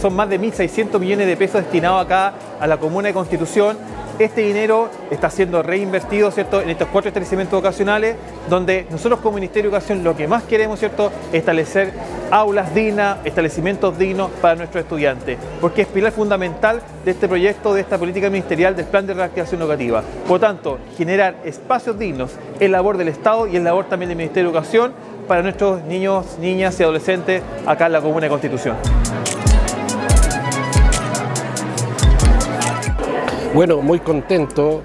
Son más de 1.600 millones de pesos destinados acá a la Comuna de Constitución este dinero está siendo reinvertido ¿cierto? en estos cuatro establecimientos vocacionales, donde nosotros como Ministerio de Educación lo que más queremos ¿cierto? establecer aulas dignas, establecimientos dignos para nuestros estudiantes, porque es pilar fundamental de este proyecto, de esta política ministerial del Plan de Reactivación Educativa. Por tanto, generar espacios dignos es labor del Estado y es labor también del Ministerio de Educación para nuestros niños, niñas y adolescentes acá en la Comuna de Constitución. Bueno, muy contento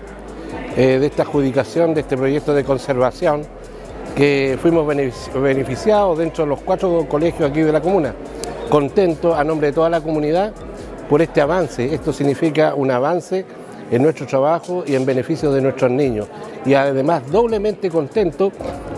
eh, de esta adjudicación, de este proyecto de conservación, que fuimos beneficiados dentro de los cuatro colegios aquí de la comuna. Contento a nombre de toda la comunidad por este avance. Esto significa un avance en nuestro trabajo y en beneficio de nuestros niños. Y además doblemente contento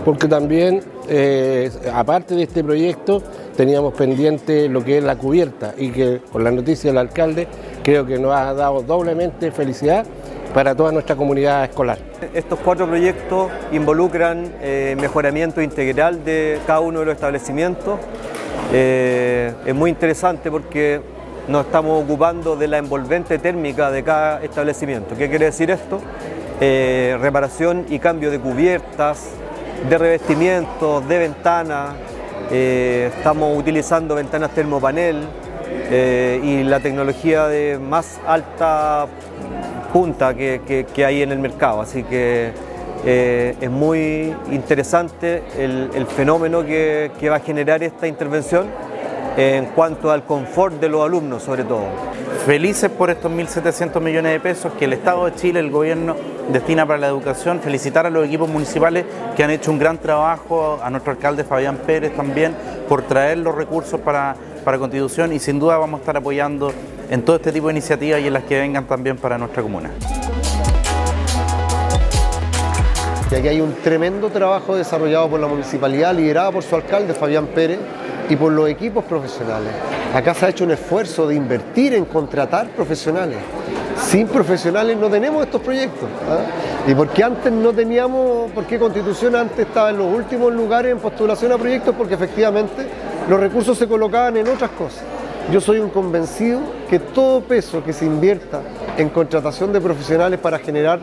porque también, eh, aparte de este proyecto, teníamos pendiente lo que es la cubierta y que con la noticia del alcalde creo que nos ha dado doblemente felicidad para toda nuestra comunidad escolar. Estos cuatro proyectos involucran eh, mejoramiento integral de cada uno de los establecimientos. Eh, es muy interesante porque nos estamos ocupando de la envolvente térmica de cada establecimiento. ¿Qué quiere decir esto? Eh, reparación y cambio de cubiertas, de revestimientos, de ventanas. Estamos utilizando ventanas termopanel, eh, y la tecnología de más alta punta que, hay en el mercado. Así que eh, es muy interesante el, fenómeno que, va a generar esta intervención en cuanto al confort de los alumnos sobre todo. Felices por estos 1.700 millones de pesos que el Estado de Chile, el gobierno, destina para la educación. Felicitar a los equipos municipales que han hecho un gran trabajo, a nuestro alcalde Fabián Pérez también, por traer los recursos para para Constitución y sin duda vamos a estar apoyando en todo este tipo de iniciativas y en las que vengan también para nuestra comuna. Y aquí hay un tremendo trabajo desarrollado por la municipalidad, liderada por su alcalde Fabián Pérez y por los equipos profesionales. Acá se ha hecho un esfuerzo de invertir en contratar profesionales. Sin profesionales no tenemos estos proyectos. ¿ah? Y porque antes no teníamos, porque Constitución antes estaba en los últimos lugares en postulación a proyectos, porque efectivamente los recursos se colocaban en otras cosas. Yo soy un convencido que todo peso que se invierta en contratación de profesionales para generar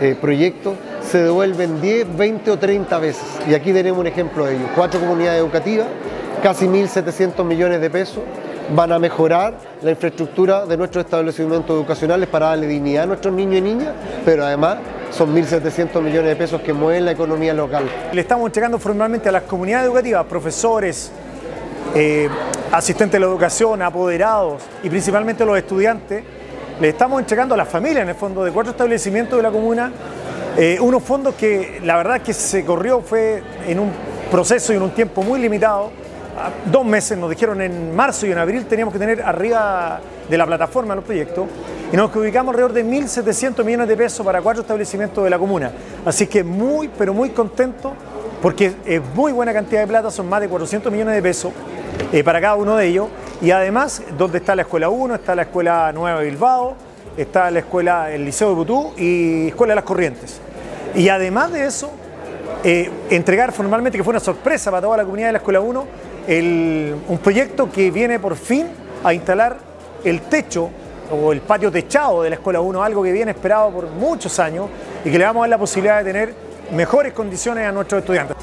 eh, proyectos se devuelve en 10, 20 o 30 veces. Y aquí tenemos un ejemplo de ello. Cuatro comunidades educativas, casi 1.700 millones de pesos, van a mejorar la infraestructura de nuestros establecimientos educacionales para darle dignidad a nuestros niños y niñas, pero además son 1.700 millones de pesos que mueven la economía local. Le estamos entregando formalmente a las comunidades educativas, profesores, eh, asistentes de la educación, apoderados y principalmente los estudiantes, le estamos entregando a las familias, en el fondo, de cuatro establecimientos de la comuna, eh, unos fondos que la verdad que se corrió fue en un proceso y en un tiempo muy limitado. Dos meses, nos dijeron en marzo y en abril teníamos que tener arriba de la plataforma los proyectos y nos ubicamos alrededor de 1.700 millones de pesos para cuatro establecimientos de la comuna. Así que muy, pero muy contento porque es muy buena cantidad de plata, son más de 400 millones de pesos eh, para cada uno de ellos. Y además, donde está la Escuela 1, está la Escuela Nueva Bilbao, está la Escuela, el Liceo de Butú y Escuela de las Corrientes. Y además de eso, eh, entregar formalmente, que fue una sorpresa para toda la comunidad de la Escuela 1, un proyecto que viene por fin a instalar el techo o el patio techado de la Escuela 1, algo que viene esperado por muchos años y que le vamos a dar la posibilidad de tener mejores condiciones a nuestros estudiantes.